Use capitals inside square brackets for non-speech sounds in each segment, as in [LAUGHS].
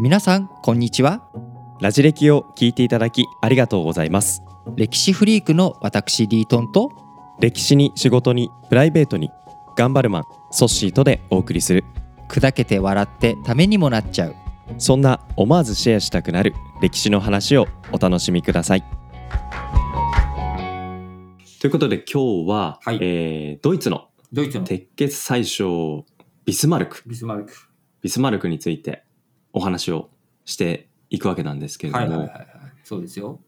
皆さんこんにちは。ラジ歴を聞いていただきありがとうございます。歴史フリークの私リートンと歴史に仕事にプライベートに頑張るマンソッシーとでお送りする。砕けて笑ってためにもなっちゃう。そんな思わずシェアしたくなる歴史の話をお楽しみください。ということで今日は、はい。えードイツのドイツの。鉄血宰相ビスマルク。ビスマルク。ビスマルクについてお話をしていくわけなんですけれども、はいはいはいはい。そうですよ。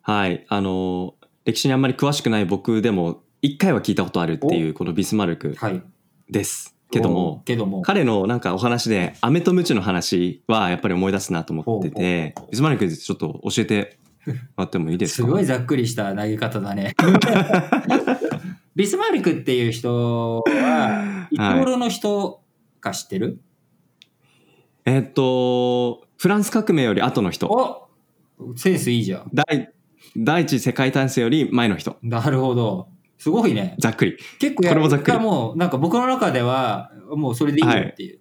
はい、あの歴史にあんまり詳しくない僕でも一回は聞いたことあるっていうこのビスマルクはい。ですけどおもけども。彼のなんかお話でアメとムチの話はやっぱり思い出すなと思っててビスマルクちょっと教えてもらってもいいですか？すごいざっくりした投げ方だね。[LAUGHS] ビスマルクっていう人は、いつ頃の人か知ってる、えっとフランス革命より後の人おセンスいいじゃん。第第一次世界大戦より前の人なるほど。すごいね。ざっくり結構やこれもざっくりがもう、なんか僕の中では、もうそれでいいよっていう。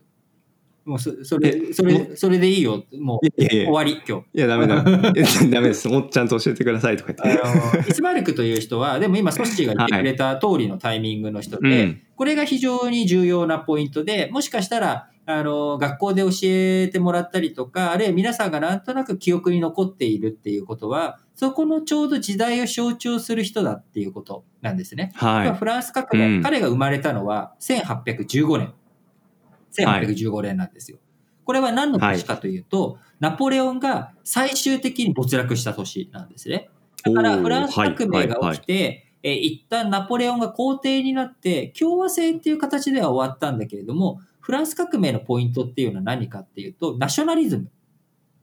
もうそそれ、それ、それでいいよ。もう、いやいや終わり、今日。いやダメだ [LAUGHS] ダメですもうちゃんと教えてくださいとか言ってあのビスマルクという人は、でも今、ソッシーが言ってくれた通りのタイミングの人で、うんこれが非常に重要なポイントで、もしかしたら、あの、学校で教えてもらったりとか、あるいは皆さんがなんとなく記憶に残っているっていうことは、そこのちょうど時代を象徴する人だっていうことなんですね。はいフランス革命、うん彼が生まれたのは1815年。1815年なんですよ。これは何の年かというと、ナポレオンが最終的に没落した年なんですね。だからフランス革命が起きて、えー一旦ナポレオンが皇帝になって、共和制っていう形では終わったんだけれども、フランス革命のポイントっていうのは何かっていうと、ナショナリズム。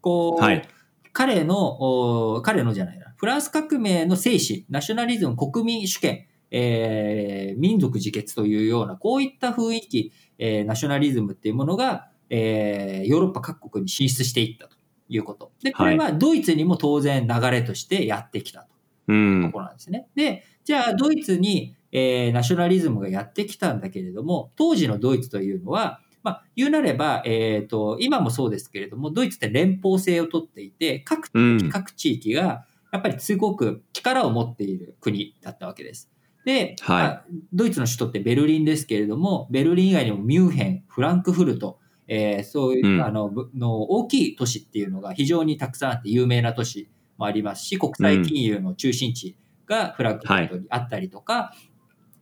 こう、はい彼の、お彼のじゃないな、フランス革命の精神、ナショナリズム、国民主権、えー民族自決というような、こういった雰囲気、えーナショナリズムっていうものが、えーヨーロッパ各国に進出していったということ。で、これはドイツにも当然流れとしてやってきたと。うとんころなんですね。で、じゃあドイツに、えーナショナリズムがやってきたんだけれども、当時のドイツというのは、まあ、言うなれば、えっ、と、今もそうですけれども、ドイツって連邦制をとっていて、各各地域が、やっぱりすごく力を持っている国だったわけです。で、はい。まあドイツの首都ってベルリンですけれども、ベルリン以外にもミュンヘン、フランクフルト、えーそういう、うん。あのぶの大きい都市っていうのが非常にたくさんあって有名な都市もありますし、国際金融の中心地がフランクフルトにあったりとか、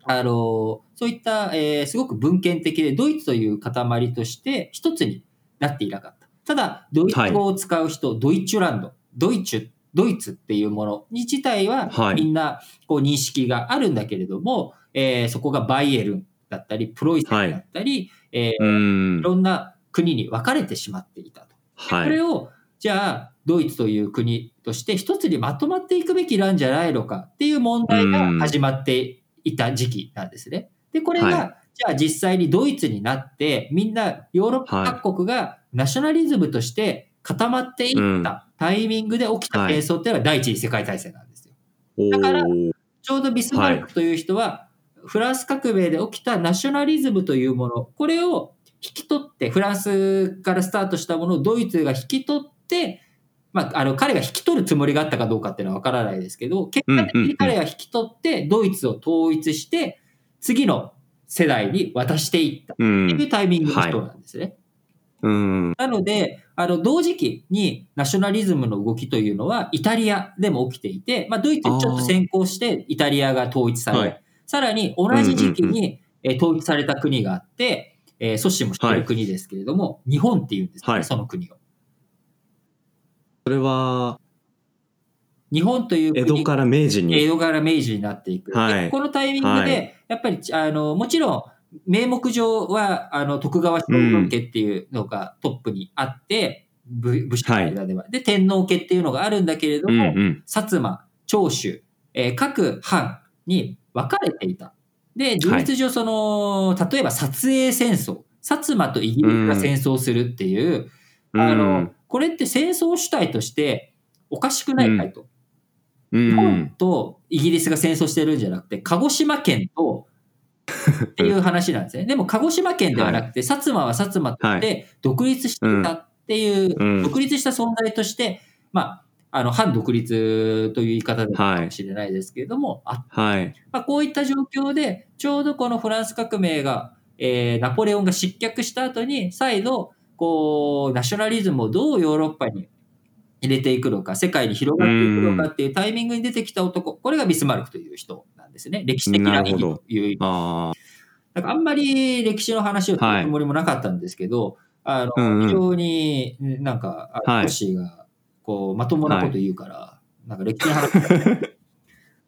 あのそういった、えーすごく文献的でドイツという塊として一つになっていなかった。ただ、ドイツ語を使う人、ドイツュランド、ドイツ、ドイツっていうものに自体ははい。みんなこう認識があるんだけれども、えーそこがバイエルンだったり、プロイセンだったり、えーうん。いろんな国に分かれてしまっていたと。はい。これを、じゃあ、ドイツという国として一つにまとまっていくべきなんじゃないのかっていう問題が始まっていた時期なんですね。で、これが、はじゃあ実際にドイツになって、みんなヨーロッパ各国がナショナリズムとして固まっていったタイミングで起きた戦争っていうのは第一次世界大戦なんですよ。だからちょうどビスマルクという人は、フランス革命で起きたナショナリズムというもの、これを引き取って、フランスからスタートしたものをドイツが引き取って、まあ、あの、彼が引き取るつもりがあったかどうかっていうのはわからないですけど、結果的に彼が引き取って、ドイツを統一して、次の世代に渡していった。うっていうんタイミングの人なんですね。うん。なので、あの、同時期にナショナリズムの動きというのはイタリアでも起きていて、まあ、ドイツにちょっと先行してイタリアが統一され、はい。さらに同じ時期に、えー統一された国があって、えー、ソシも知ってる国ですけれども、日本っていうんですね、はい。その国を。それは日本という国江戸から明治江に戸から明治になっていく。はい。でこのタイミングで、はい。やっぱり、あの、もちろん、名目上は、あの、徳川将軍家っていうのがトップにあって、武武士の間では、で、天皇家っていうのがあるんだけれどうんも、うん。薩摩、長州、えー各藩に分かれていた。で、事実上、その、例えば、撮影戦争、薩摩とイギリスが戦争するっていう、あの、これって戦争主体としておかしくないかいと。うん。日本とイギリスが戦争してるんじゃなくて、鹿児島県と [LAUGHS] っていう話なんですね。でも、鹿児島県ではなくて、薩摩は薩摩として独立していたっていう、うん。独立した存在として、まあ、あの、反独立という言い方でかもしれないですけれども、あはい。まあ、こういった状況で、ちょうどこのフランス革命が、えーナポレオンが失脚した後に、再度、こう、ナショナリズムをどうヨーロッパに入れていくのか、世界に広がっていくのかっていうタイミングに出てきた男、これがビスマルクという人なんですね。歴史的な意義という意味。あなんかあんまり歴史の話をするつもりもなかったんですけど、あの、うんうん非常になんか、あはいトッシーが、こう、まともなこと言うから、なんか歴史の話あ。[LAUGHS]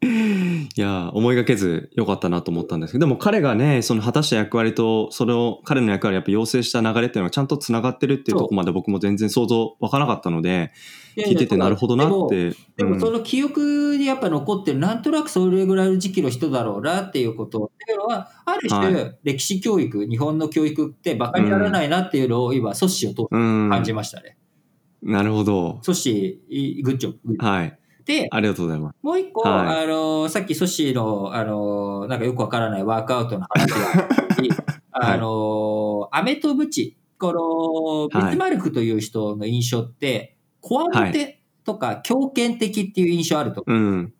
[LAUGHS] いや、思いがけず良かったなと思ったんですけど、でも彼がね、その果たした役割と、それを、彼の役割をやっぱ要請した流れっていうのがちゃんと繋がってるっていうところまで僕も全然想像わからなかったので、聞いててなるほどなって。でもうんその記憶にやっぱ残ってる、なんとなくそれぐらいの時期の人だろうなっていうことっていうのは、ある種、は歴史教育、日本の教育ってバカにならないなっていうのを今、ソッシーを通ってうん。感じましたね。なるほど。ソッシー、いグッジョブ。グッジョブはい。で、ありがとうございます。もう一個、はいあの、さっきソッシーの、あの、なんかよくわからないワークアウトの話があり、[LAUGHS] あの、アメとムチ、この、はいビスマルクという人の印象って、コアモテとか強権的っていう印象あると思ううん。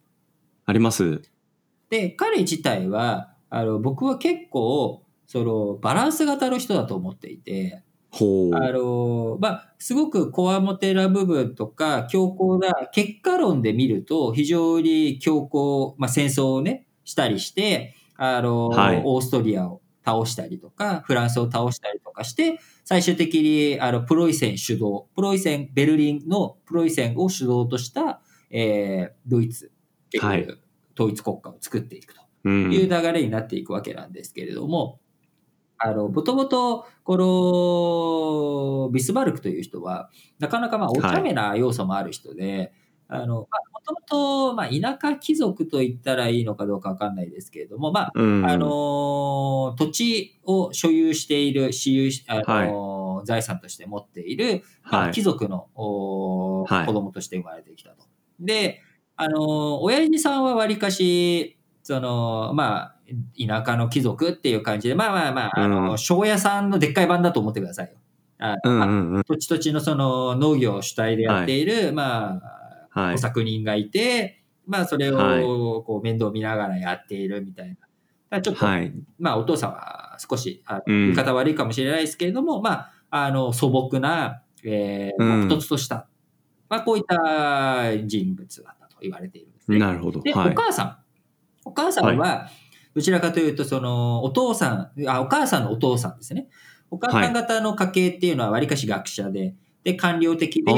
あります。で、彼自体は、あの、僕は結構、その、バランス型の人だと思っていて、ほう。あの、まあ、すごくコアモテな部分とか、強硬な、結果論で見ると、非常に強硬、まあ、戦争をね、したりして、あの、はいオーストリアを倒したりとか、フランスを倒したりとかして、最終的に、あの、プロイセン主導、プロイセン、ベルリンのプロイセンを主導とした、えードイツ、結はい局統一国家を作っていくと。うん。いう流れになっていくわけなんですけれども、あの、もともと、この、ビスマルクという人は、なかなかまあ、お茶目な要素もある人で、あの、まあ、もともと、まあ、田舎貴族と言ったらいいのかどうかわかんないですけれども、まあ、うん。あの、土地を所有している、私有し、あの、財産として持っている、まあはい貴族の、おはい子供として生まれてきたと。で、あの、親父さんはわりかし、その、まあ、田舎の貴族っていう感じで、まあまあまあ、あの、うん庄屋さんのでっかい版だと思ってくださいよ。土地土地のその農業主体でやっている、まあ、は。作人がいて、まあそれはいをこう面倒見ながらやっているみたいな。ちょっと、はい。まあお父さんは少し、あ言い方悪いかもしれないですけれども、まあ、あの素朴な、えー突とした、まあこういった人物だったと言われているんですね。なるほど。で、はい。お母さん。お母さんは、どちらかというと、その、お父さん、あ、お母さんのお父さんですね。お母さん方の家系っていうのはわりかし学者で、で、官僚的で、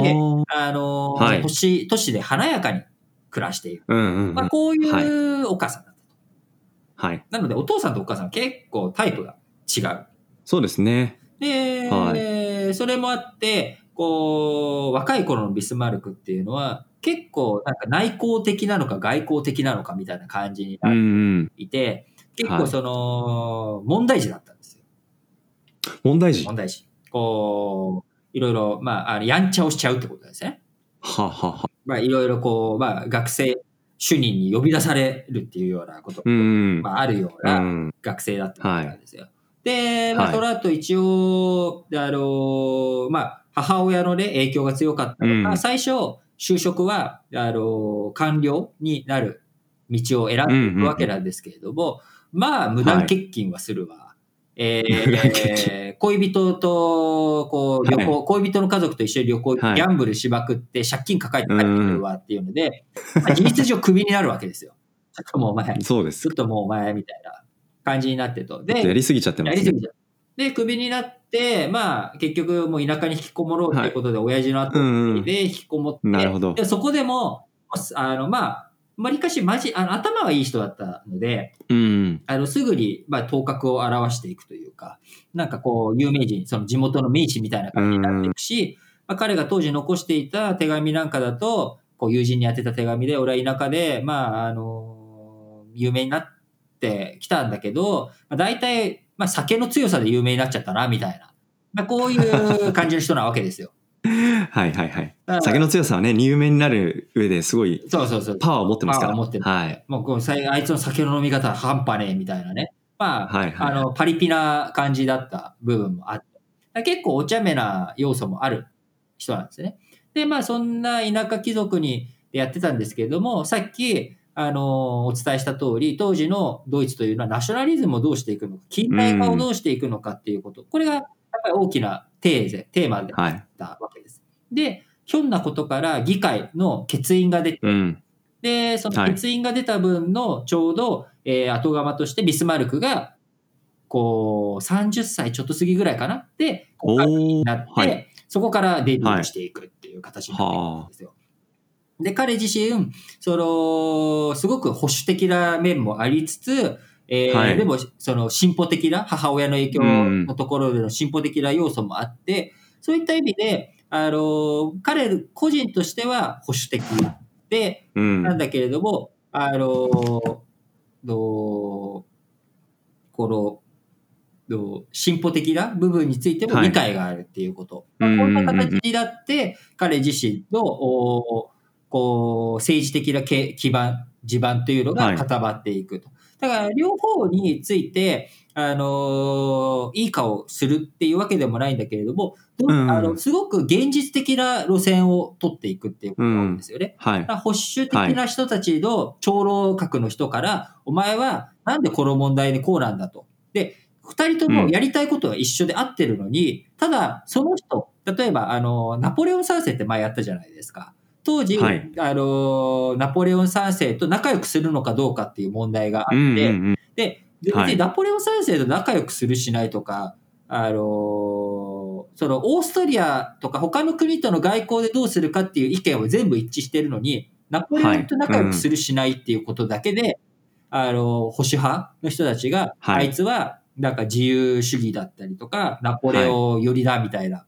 あの、はい都市、都市で華やかに暮らしている。うんうんうん。まあ、こうはいいうお母さんだったと。はい。なので、お父さんとお母さん結構タイプが違う。そうですね。で、はそれもあって、こう、若い頃のビスマルクっていうのは、結構なんか内向的なのか外交的なのかみたいな感じにうんなっうん。ていて、結はい構その、問題児だったんですよ。問題児？は問題児。こう、いろいろ、まあ、あのやんちゃをしちゃうってことですね。はは。まあ、いろいろこう、まあ、学生主任に呼び出されるっていうようなこと、うん。まあ、あるようう。なん学生だったんですよ。で、まあ、はい。その後一応、あの、まあ、母親のね、影響が強かったのか、うん。最初、就職は、あの、官僚になる道を選んでいくわけなんですけれども、まあ、無断欠勤はするわ。えー無断欠恋人と、こう、旅行、は恋人の家族と一緒に旅行、はい。ギャンブルしまくって借金抱えて帰ってくるわっていうので、まあ事実上クビになるわけですよ。ちょっともうお前、そうです。ちょっ。ともうお前みたいな感じになってと。で、やりすぎちゃってますねやりすぎ。ちゃう。で、クビになって、まあ、結局もう田舎に引きこもろうということで、親父の後うんうん。で引きこもって、なるほどでそこでも、あの、まあ、わりかしマジ、あの、頭はいい人だったので、うん。あの、すぐに、まあ、頭角を現していくというか、なんかこう、有名人、その地元の名士みたいな感じになっていくし、まあ、彼が当時残していた手紙なんかだと、こう、友人に宛てた手紙で、俺は田舎で、まあ、あの、有名になってきたんだけど、まあ、大体、まあ、酒の強さで有名になっちゃったな、みたいな。まあ、こういう感じの人なわけですよ。[LAUGHS] はいはいはい。酒の強さはね、有名になる上ですごいそうそうそう。パワーを持ってますから。パワーを持ってるはい。もうこうあいつの酒の飲み方半端ねえみたいなね。ままあ、はいはいあの、パリピな感じだった部分もあって、結構お茶目な要素もある人なんですね。で、まあ、そんな田舎貴族にやってたんですけれども、さっき、あの、お伝えした通り、当時のドイツというのはナショナリズムをどうしていくのか、近代化をどうしていくのかっていうこと、これがやっぱり大きなテーゼ、テーマであはい。ったわけです。で、ひょんなことから議会の欠員が出て、うん。で、そのはい欠員が出た分のちょうど、えー後釜としてビスマルクが、こう、30歳ちょっと過ぎぐらいかな？で、お国会にーなって、はい。そこからデビューしていくっていう形になっていくんですよ。で、彼自身、その、すごく保守的な面もありつつ、えーはいでも、その進歩的な、母親の影響のところでの進歩的な要素もあって、そういった意味で、あの、彼個人としては保守的で、うん。なんだけれども、あの、のこの、の進歩的な部分についてもはい理解があるっていうこと。うんまあこんな形になって、彼自身の、おこう、政治的なけ基盤、地盤というのが固まっていくと。だから、両方について、あのいい顔するっていうわけでもないんだけれども、どうんあのすごく現実的な路線を取っていくっていうことなんですよね。はいだか。ら保守的な人たちの長老閣の人から、お前はなんでこの問題にこうなんだと。で、二人ともやりたいことは一緒で合ってるのに、ただその人、例えばあの、ナポレオン三世って前やったじゃないですか。当時、はい。あの、ナポレオン三世と仲良くするのかどうかっていう問題があって、うんうんうん。で、ナポレオン三世と仲良くするしないとか、あのそのオーストリアとか他の国との外交でどうするかっていう意見を全部一致してるのに、ナポレオンと仲良くするしないっていうことだけで、あの、保守派の人たちが、はい。あいつはなんか自由主義だったりとか、ナポレオン寄りだみたいな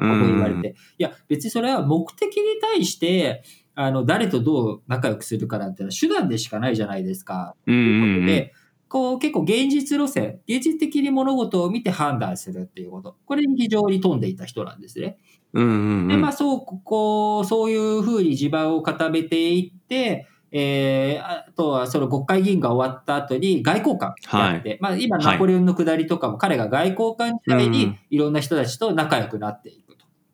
ことを言われて、いや、別にそれは目的に対して、あの、誰とどう仲良くするかなんてのは手段でしかないじゃないですか。といううん。ことで、こう結構現実路線、現実的に物事を見て判断するっていうこと。これに非常に富んでいた人なんですね。で、うん。まあそう、こう、そういうふうに地盤を固めていって、えー、あとはその国会議員が終わった後に外交官やって、まあ今はいナポレオンの下りとかも彼が外交官時代にうんいろんな人たちと仲良くなっていくと。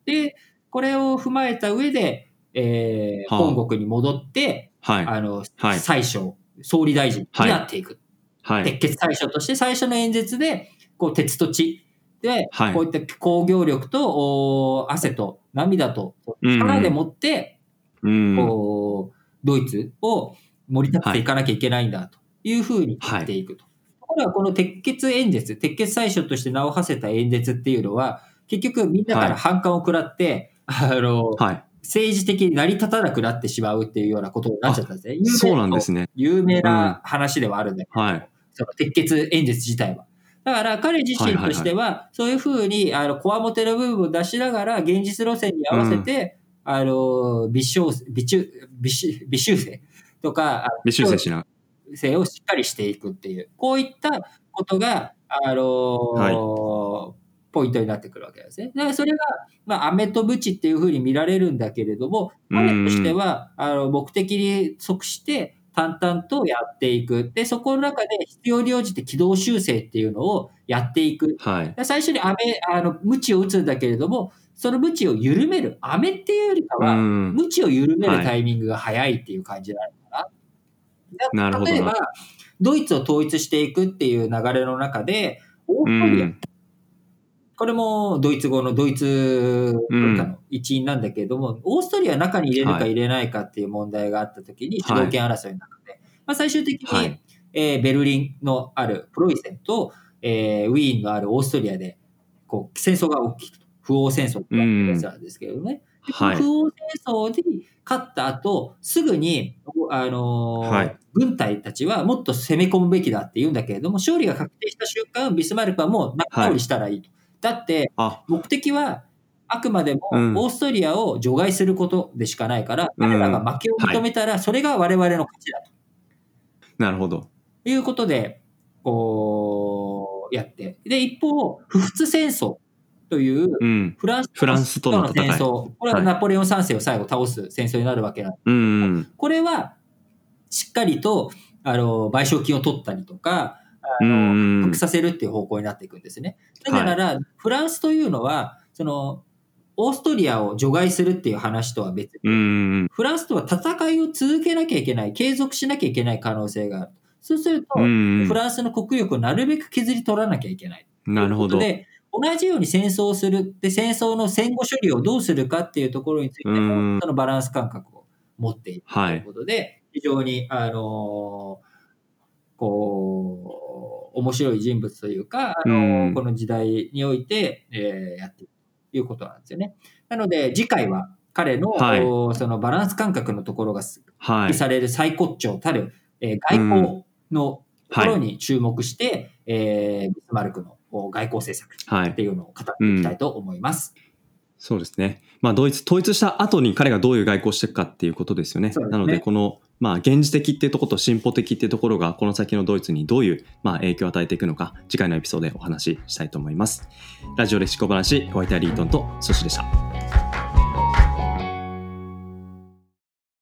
で、これを踏まえた上で、えー、はあ本国に戻って、はい。あの、はい最初、総理大臣になっていく。はい。鉄血最初として最初の演説で、こう、鉄と地で、はいこういった工業力と、お汗と涙と、う力でもって、うん。こう、ドイツを盛り立てていかなきゃいけないんだというふうに言っていくと。ところがこの鉄血演説、鉄血最初として名を馳せた演説っていうのは、結局みんなから反感を食らって、あの、はい。政治的に成り立たなくなってしまうっていうようなことになっちゃったんですね。そうなんですね。有名な話ではあるんだけど、はい。その鉄血演説自体は。だから彼自身としては、そういうふうに、あの、こわもての部分を出しながら、現実路線に合わせて、あの、微小、微中、微修微修正とか、あ微修正しな。性をしっかりしていくっていう、こういったことが、あのポイントになってくるわけですね。だからそれが、まあ、飴とムチっていうふうに見られるんだけれども、彼としては、あの、目的に即して、淡々とやっていく。で、そこの中で必要に応じて軌道修正っていうのをやっていく。はい。で最初に飴、あの、ムチを打つんだけれども、そのムチを緩める。飴っていうよりかうは、ん。無知を緩めるタイミングが早いっていう感じなのかな。なるほど例えば、ドイツを統一していくっていう流れの中で、オーストリア、うんこれもドイツ語のドイツ文化の一員なんだけれども、オーストリア中に入れるかはい。入れないかっていう問題があった時に、主はい。導権争いの中で、まあ、最終的に、はい。えーベルリンのあるプロイセンと、えーウィーンのあるオーストリアでこう戦争が起きると。不王戦争ってやつなんですけどね。ではい。不王戦争に勝った後、すぐに、あのーはい。軍隊たちはもっと攻め込むべきだって言うんだけれども、勝利が確定した瞬間、ビスマルクはもう仲直りしたらいいと。だって、あ、目的はあくまでもうんオーストリアを除外することでしかないから、うん彼らが負けを認めたら、それが我々の勝ちだとなるほど。いうことで、こう、やって。で、一方、不仏戦争という、うん。フランスフランスとの戦争。これはナポレオン三世を最後倒す戦争になるわけなんですうんうん。これは、しっかりと、あの、賠償金を取ったりとか、あの、させるっていう方向になっていくんですね。なぜなら、フランスというのは、その、オーストリアを除外するっていう話とは別に、うん。フランスとは戦いを続けなきゃいけない、継続しなきゃいけない可能性がある。そうすると、うんフ。ランスの国力をなるべく削り取らなきゃいけない。なるほど。で、同じように戦争をする。で、戦争の戦後処理をどうするかっていうところについてうんも、そのバランス感覚を持っているとはいいうことで、非常に、あのーこう、面白い人物というか、あのこの時代において、えーやっているということなんですよね。なので、次回は彼の、はいおそのバランス感覚のところが発はい揮。される最骨頂たる、えー外交のところに注目して、えービスマルクのお外交政策はいって。いうのを語っていきたいと思います。そうですね。まあ、ドイツ、統一した後に彼がどういう外交をしていくかっていうことですよね。ねなので、この、まあ、現実的っていうところと進歩的っていうところが、この先のドイツにどういう、まあ、影響を与えていくのか、次回のエピソードでお話ししたいと思います。ラジオレシコ話、お相手はリートンとソシでした。